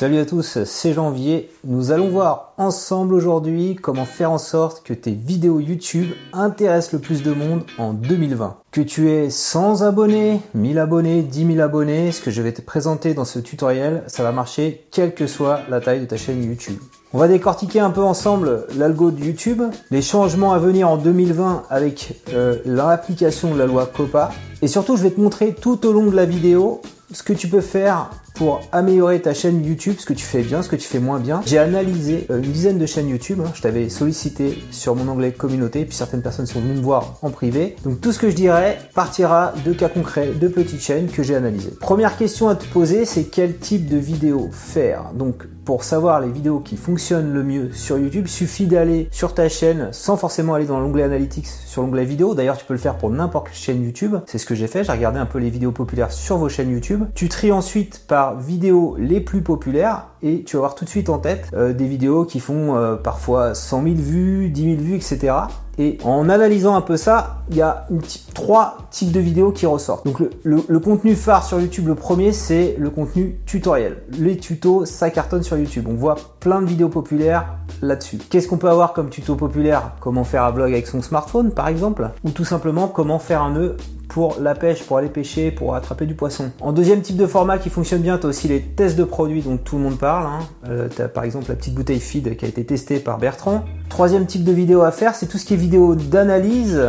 Salut à tous, c'est Janvier. Nous allons voir ensemble aujourd'hui comment faire en sorte que tes vidéos YouTube intéressent le plus de monde en 2020. Que tu aies 100 abonnés, 1000 abonnés, 10 000 abonnés, ce que je vais te présenter dans ce tutoriel, ça va marcher quelle que soit la taille de ta chaîne YouTube. On va décortiquer un peu ensemble l'algo de YouTube, les changements à venir en 2020 avec euh, l'application de la loi COPA, et surtout je vais te montrer tout au long de la vidéo ce que tu peux faire pour améliorer ta chaîne YouTube, ce que tu fais bien, ce que tu fais moins bien. J'ai analysé euh, une dizaine de chaînes YouTube. Hein. Je t'avais sollicité sur mon onglet communauté, puis certaines personnes sont venues me voir en privé. Donc tout ce que je dirais partira de cas concrets, de petites chaînes que j'ai analysées. Première question à te poser, c'est quel type de vidéo faire? Donc pour savoir les vidéos qui fonctionnent le mieux sur YouTube, suffit d'aller sur ta chaîne sans forcément aller dans l'onglet Analytics, sur l'onglet vidéo. D'ailleurs, tu peux le faire pour n'importe quelle chaîne YouTube. C'est ce que j'ai fait. J'ai regardé un peu les vidéos populaires sur vos chaînes YouTube. Tu tries ensuite par vidéos les plus populaires et tu vas voir tout de suite en tête euh, des vidéos qui font euh, parfois 100 000 vues, 10 000 vues, etc. Et en analysant un peu ça, il y a trois types de vidéos qui ressortent. Donc le, contenu phare sur YouTube, le premier, c'est le contenu tutoriel. Les tutos, ça cartonne sur YouTube. On voit plein de vidéos populaires là-dessus. Qu'est-ce qu'on peut avoir comme tuto populaire? Comment faire un vlog avec son smartphone, par exemple? Ou tout simplement comment faire un nœud pour la pêche, pour aller pêcher, pour attraper du poisson. En deuxième type de format qui fonctionne bien, tu as aussi les tests de produits dont tout le monde parle. Hein. Euh, tu as par exemple la petite bouteille feed qui a été testée par Bertrand. Troisième type de vidéo à faire, c'est tout ce qui est vidéo d'analyse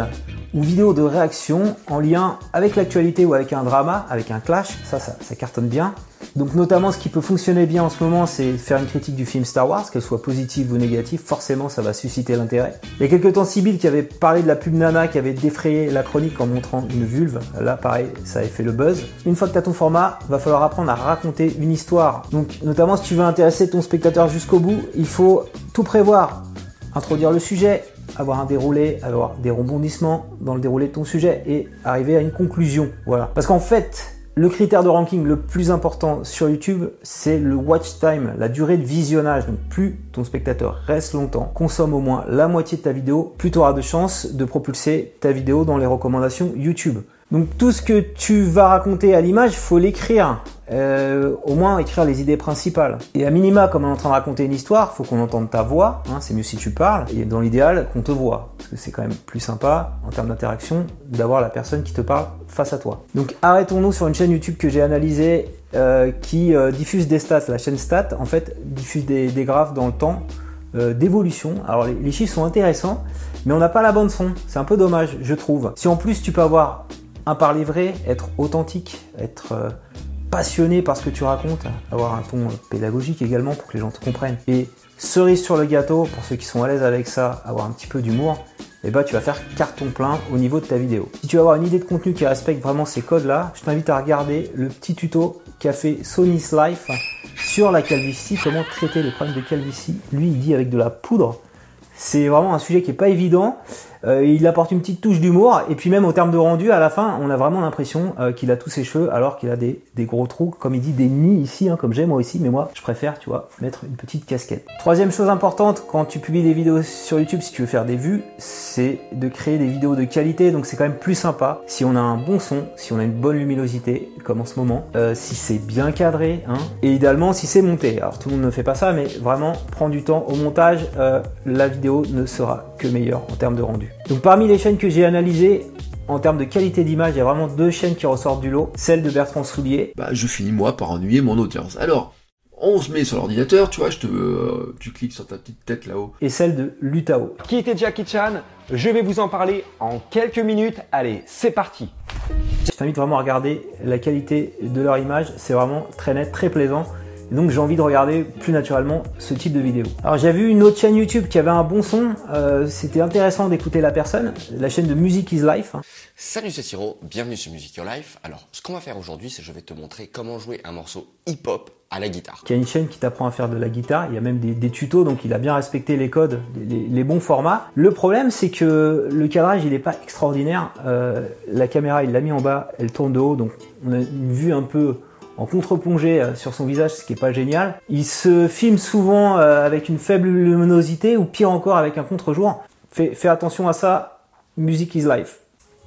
ou vidéo de réaction en lien avec l'actualité ou avec un drama, avec un clash. Ça, ça, cartonne bien. Donc notamment ce qui peut fonctionner bien en ce moment, c'est faire une critique du film Star Wars, qu'elle soit positive ou négative, forcément ça va susciter l'intérêt. Il y a quelques temps, Sibyl qui avait parlé de la pub Nana qui avait défrayé la chronique en montrant une vulve. Là pareil, ça avait fait le buzz. Une fois que tu as ton format, va falloir apprendre à raconter une histoire. Donc notamment si tu veux intéresser ton spectateur jusqu'au bout, il faut tout prévoir. Introduire le sujet, avoir un déroulé, avoir des rebondissements dans le déroulé de ton sujet et arriver à une conclusion. Voilà. Parce qu'en fait, le critère de ranking le plus important sur YouTube, c'est le watch time, la durée de visionnage. Donc plus ton spectateur reste longtemps, consomme au moins la moitié de ta vidéo, plus tu auras de chances de propulser ta vidéo dans les recommandations YouTube. Donc tout ce que tu vas raconter à l'image, faut l'écrire. Euh, au moins écrire les idées principales. Et à minima, comme on est en train de raconter une histoire, faut qu'on entende ta voix. Hein, c'est mieux si tu parles. Et dans l'idéal, qu'on te voit, parce que c'est quand même plus sympa en termes d'interaction d'avoir la personne qui te parle face à toi. Donc arrêtons-nous sur une chaîne YouTube que j'ai analysée euh, qui euh, diffuse des stats. La chaîne Stat, en fait, diffuse des, graphes dans le temps d'évolution. Alors les, les chiffres sont intéressants, mais on n'a pas la bande son. C'est un peu dommage, je trouve. Si en plus tu peux avoir un parler vrai, être authentique, être passionné par ce que tu racontes, avoir un ton pédagogique également pour que les gens te comprennent. Et cerise sur le gâteau, pour ceux qui sont à l'aise avec ça, avoir un petit peu d'humour, et eh ben, tu vas faire carton plein au niveau de ta vidéo. Si tu veux avoir une idée de contenu qui respecte vraiment ces codes-là, je t'invite à regarder le petit tuto qu'a fait Sony's Life sur la calvitie, comment traiter les problèmes de calvitie. Lui, il dit avec de la poudre. C'est vraiment un sujet qui est pas évident. Euh, il apporte une petite touche d'humour et puis même au terme de rendu, à la fin, on a vraiment l'impression euh, qu'il a tous ses cheveux alors qu'il a des, gros trous, comme il dit, des nids ici, hein, comme j'ai moi aussi, mais moi je préfère, tu vois, mettre une petite casquette. Troisième chose importante quand tu publies des vidéos sur YouTube, si tu veux faire des vues, c'est de créer des vidéos de qualité, donc c'est quand même plus sympa si on a un bon son, si on a une bonne luminosité, comme en ce moment, euh, si c'est bien cadré, hein, et idéalement si c'est monté. Alors tout le monde ne fait pas ça, mais vraiment prends du temps au montage, la vidéo ne sera que meilleure en termes de rendu. Donc parmi les chaînes que j'ai analysées, en termes de qualité d'image, il y a vraiment deux chaînes qui ressortent du lot. Celle de Bertrand Soulier. Bah, je finis moi par ennuyer mon audience. Alors, on se met sur l'ordinateur, tu vois, je te, euh, tu cliques sur ta petite tête là-haut. Et celle de Lutao. Qui était Jackie Chan Je vais vous en parler en quelques minutes. Allez, c'est parti. Je t'invite vraiment à regarder la qualité de leur image. C'est vraiment très net, très plaisant donc j'ai envie de regarder plus naturellement ce type de vidéo. Alors j'ai vu une autre chaîne YouTube qui avait un bon son, euh, c'était intéressant d'écouter la personne, la chaîne de Music is Life. Salut c'est Siro, bienvenue sur Music Your Life. Alors ce qu'on va faire aujourd'hui c'est je vais te montrer comment jouer un morceau hip-hop à la guitare. Il y a une chaîne qui t'apprend à faire de la guitare, il y a même des, tutos, donc il a bien respecté les codes, les, bons formats. Le problème c'est que le cadrage il n'est pas extraordinaire, euh, la caméra il l'a mis en bas, elle tourne de haut, donc on a une vue un peu en contre-plongée euh, sur son visage, ce qui est pas génial. Il se filme souvent euh, avec une faible luminosité ou pire encore avec un contre-jour. Fais, attention à ça, music is life.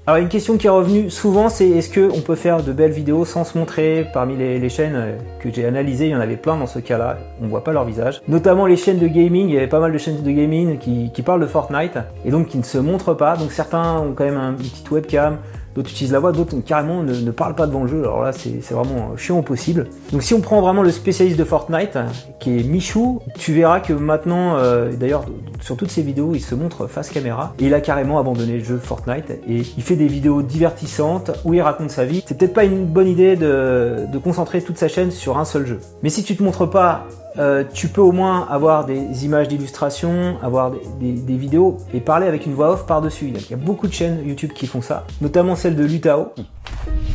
Alors une question qui est revenue souvent, c'est est-ce qu'on peut faire de belles vidéos sans se montrer Parmi les, chaînes euh, que j'ai analysées, il y en avait plein dans ce cas-là, on voit pas leur visage. Notamment les chaînes de gaming, il y avait pas mal de chaînes de gaming qui, parlent de Fortnite et donc qui ne se montrent pas. Donc certains ont quand même un petit webcam, d'autres utilisent la voix, d'autres carrément ne, parlent pas devant le jeu. Alors là, c'est vraiment chiant au possible. Donc si on prend vraiment le spécialiste de Fortnite, qui est Michou, tu verras que maintenant, euh, d'ailleurs, sur toutes ses vidéos, il se montre face caméra. Et il a carrément abandonné le jeu Fortnite et il fait des vidéos divertissantes où il raconte sa vie. C'est peut-être pas une bonne idée de, de concentrer toute sa chaîne sur un seul jeu. Mais si tu te montres pas euh, tu peux au moins avoir des images d'illustration, avoir des, vidéos et parler avec une voix off par-dessus. Il y a beaucoup de chaînes YouTube qui font ça, notamment celle de Lutao.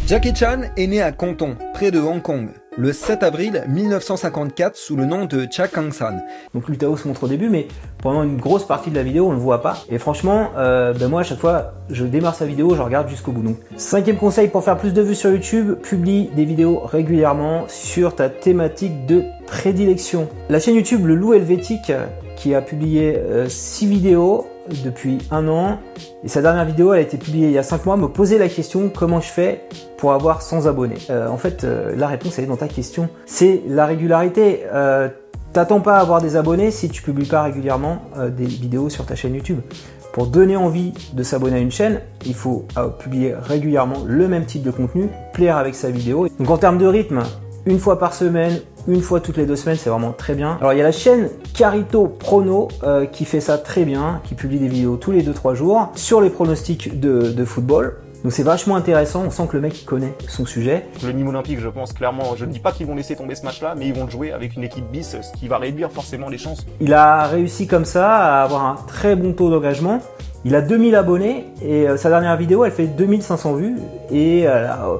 Jackie Chan est né à Canton, près de Hong Kong le 7 avril 1954 sous le nom de Cha Kang-san. Donc Lutao se montre au début, mais pendant une grosse partie de la vidéo, on ne le voit pas. Et franchement, euh, ben moi à chaque fois, je démarre sa vidéo, je regarde jusqu'au bout. Donc cinquième conseil pour faire plus de vues sur YouTube, publie des vidéos régulièrement sur ta thématique de prédilection. La chaîne YouTube Le Loup Helvétique, qui a publié 6 euh, vidéos depuis un an. Et sa dernière vidéo, elle a été publiée il y a 5 mois, me posait la question comment je fais pour avoir 100 abonnés? Euh, en fait, euh, la réponse est dans ta question. C'est la régularité. Euh, T'attends pas à avoir des abonnés si tu publies pas régulièrement des vidéos sur ta chaîne YouTube. Pour donner envie de s'abonner à une chaîne, il faut publier régulièrement le même type de contenu, plaire avec sa vidéo. Donc en termes de rythme, une fois par semaine, une fois toutes les deux semaines, c'est vraiment très bien. Alors il y a la chaîne Carito Prono euh, qui fait ça très bien, qui publie des vidéos tous les 2-3 jours sur les pronostics de, football. Donc c'est vachement intéressant, on sent que le mec connaît son sujet. Le Nîmes Olympique, je pense clairement, je ne dis pas qu'ils vont laisser tomber ce match-là, mais ils vont le jouer avec une équipe bis, ce qui va réduire forcément les chances. Il a réussi comme ça à avoir un très bon taux d'engagement. Il a 2000 abonnés et euh, sa dernière vidéo, elle fait 2500 vues et euh, euh,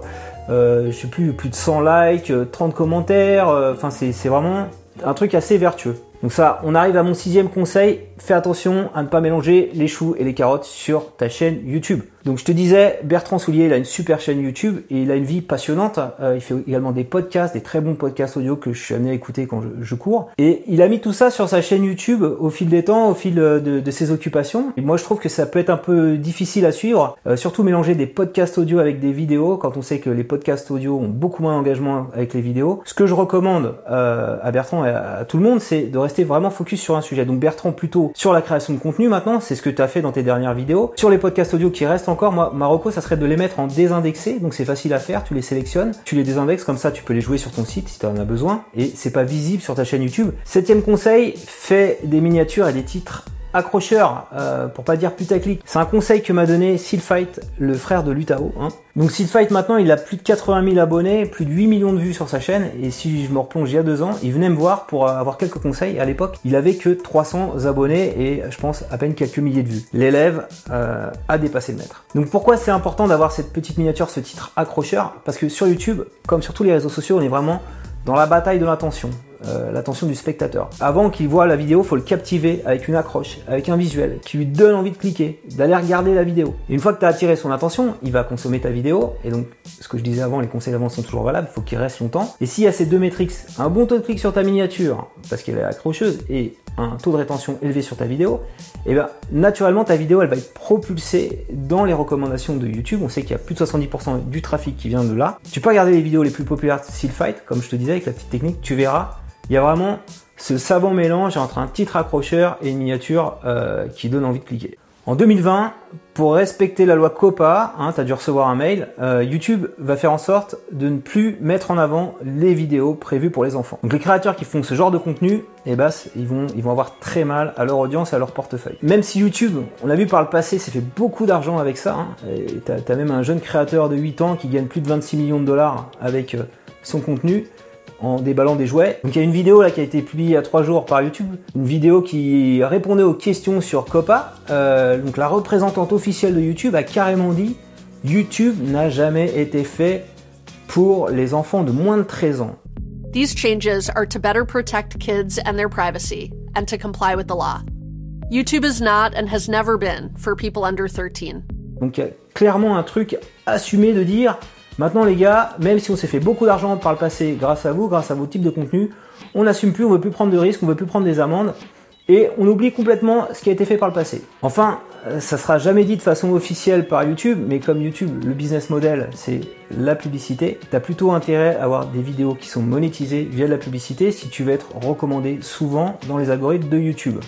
je sais plus, plus de 100 likes, 30 commentaires, enfin c'est vraiment un truc assez vertueux. Donc ça, on arrive à mon sixième conseil, fais attention à ne pas mélanger les choux et les carottes sur ta chaîne YouTube. Donc je te disais, Bertrand Soulier, il a une super chaîne YouTube et il a une vie passionnante. Euh, il fait également des podcasts, des très bons podcasts audio que je suis amené à écouter quand je, cours. Et il a mis tout ça sur sa chaîne YouTube au fil des temps, au fil de, ses occupations. Moi je trouve que ça peut être un peu difficile à suivre, euh, surtout mélanger des podcasts audio avec des vidéos quand on sait que les podcasts audio ont beaucoup moins d'engagement avec les vidéos. Ce que je recommande euh, à Bertrand et à, tout le monde, c'est de rester vraiment focus sur un sujet. Donc Bertrand plutôt sur la création de contenu maintenant, c'est ce que tu as fait dans tes dernières vidéos. Sur les podcasts audio qui restent encore, moi, Marocco, ça serait de les mettre en désindexé, donc c'est facile à faire, tu les sélectionnes, tu les désindexes, comme ça tu peux les jouer sur ton site si tu en as besoin, et c'est pas visible sur ta chaîne YouTube. Septième conseil, fais des miniatures et des titres accrocheur, euh, pour pas dire putaclic. C'est un conseil que m'a donné Silfight, le frère de Lutao. Hein. Donc Silfight maintenant il a plus de 80 000 abonnés, plus de 8 millions de vues sur sa chaîne, et si je me replonge il y a deux ans, il venait me voir pour avoir quelques conseils. À l'époque, il avait que 300 abonnés et je pense à peine quelques milliers de vues. L'élève euh, a dépassé le maître. Donc pourquoi c'est important d'avoir cette petite miniature, ce titre accrocheur? Parce que sur YouTube, comme sur tous les réseaux sociaux, on est vraiment dans la bataille de l'attention. Euh, l'attention du spectateur. Avant qu'il voit la vidéo, faut le captiver avec une accroche, avec un visuel qui lui donne envie de cliquer, d'aller regarder la vidéo. Et une fois que tu as attiré son attention, il va consommer ta vidéo. Et donc, ce que je disais avant, les conseils d'avant sont toujours valables, il faut qu'il reste longtemps. Et s'il y a ces deux métriques, un bon taux de clic sur ta miniature, parce qu'elle est accrocheuse, et un taux de rétention élevé sur ta vidéo, et eh bien naturellement ta vidéo elle va être propulsée dans les recommandations de YouTube. On sait qu'il y a plus de 70% du trafic qui vient de là. Tu peux regarder les vidéos les plus populaires de Fight, comme je te disais avec la petite technique, tu verras il y a vraiment ce savant mélange entre un titre accrocheur et une miniature euh, qui donne envie de cliquer. En 2020, pour respecter la loi COPA, hein, tu as dû recevoir un mail, euh, YouTube va faire en sorte de ne plus mettre en avant les vidéos prévues pour les enfants. Donc les créateurs qui font ce genre de contenu, eh ben, ils, vont, ils vont avoir très mal à leur audience à leur portefeuille. Même si YouTube, on l'a vu par le passé, s'est fait beaucoup d'argent avec ça, hein, tu as, même un jeune créateur de 8 ans qui gagne plus de 26 millions de dollars avec euh, son contenu, en déballant des jouets. Donc il y a une vidéo là qui a été publiée il y a trois jours par YouTube, une vidéo qui répondait aux questions sur Copa. Euh, donc la représentante officielle de YouTube a carrément dit YouTube n'a jamais été fait pour les enfants de moins de 13 ans. These changes are to better protect kids and their privacy and to comply with the law. YouTube is not and has never been for people under 13. Donc il y a clairement un truc assumé de dire Maintenant les gars, même si on s'est fait beaucoup d'argent par le passé grâce à vous, grâce à vos types de contenu, on n'assume plus, on veut plus prendre de risques, on veut plus prendre des amendes. et on oublie complètement ce qui a été fait par le passé. Enfin, euh, ça sera jamais dit de façon officielle par YouTube, mais comme YouTube, le business model, c'est la publicité, tu as plutôt intérêt à avoir des vidéos qui sont monétisées via de la publicité si tu veux être recommandé souvent dans les algorithmes de YouTube.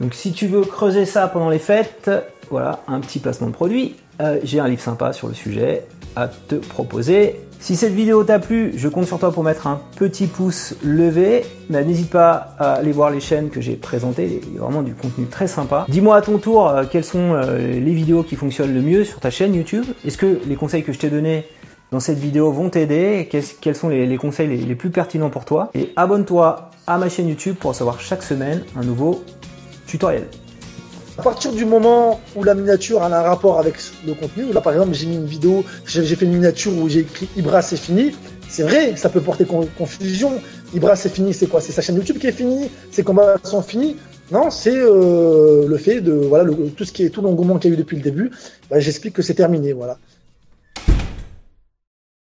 Donc si tu veux creuser ça pendant les fêtes, voilà, un petit placement de produit. Euh, j'ai un livre sympa sur le sujet à te proposer. Si cette vidéo t'a plu, je compte sur toi pour mettre un petit pouce levé. N'hésite pas à aller voir les chaînes que j'ai présentées, il y a vraiment du contenu très sympa. Dis-moi à ton tour euh, quelles sont euh, les vidéos qui fonctionnent le mieux sur ta chaîne YouTube. Est-ce que les conseils que je t'ai donnés dans cette vidéo vont t'aider? Quels sont les, conseils les, plus pertinents pour toi? Et abonne-toi à ma chaîne YouTube pour recevoir chaque semaine un nouveau tutoriel. À partir du moment où la miniature a un rapport avec le contenu, là par exemple j'ai mis une vidéo, j'ai fait une miniature où j'ai écrit Ibra c'est fini, c'est vrai, ça peut porter confusion. Ibra c'est fini, c'est quoi? C'est sa chaîne YouTube qui est finie? Ses combats sont finis? Non, c'est euh, le fait de voilà tout ce qui est tout l'engouement qu'il y a eu depuis le début. Bah, j'explique que c'est terminé, voilà.